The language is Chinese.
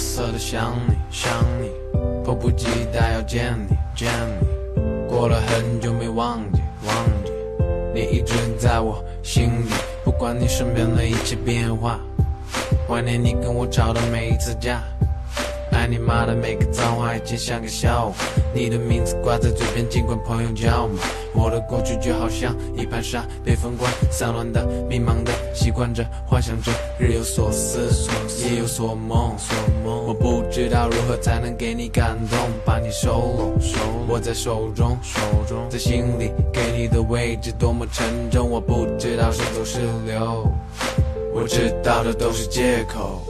色的想你想你，迫不及待要见你见你。过了很久没忘记忘记，你一直在我心里，不管你身边的一切变化，怀念你跟我吵的每一次架。你妈的每个脏话，已经像个笑话。你的名字挂在嘴边，尽管朋友叫骂。我的过去就好像一盘沙，被风刮，散乱的、迷茫的，习惯着、幻想着，日有所思，夜有所梦。我不知道如何才能给你感动，把你收拢，握在手中，在心里给你的位置多么沉重。我不知道是走是留，我知道的都是借口。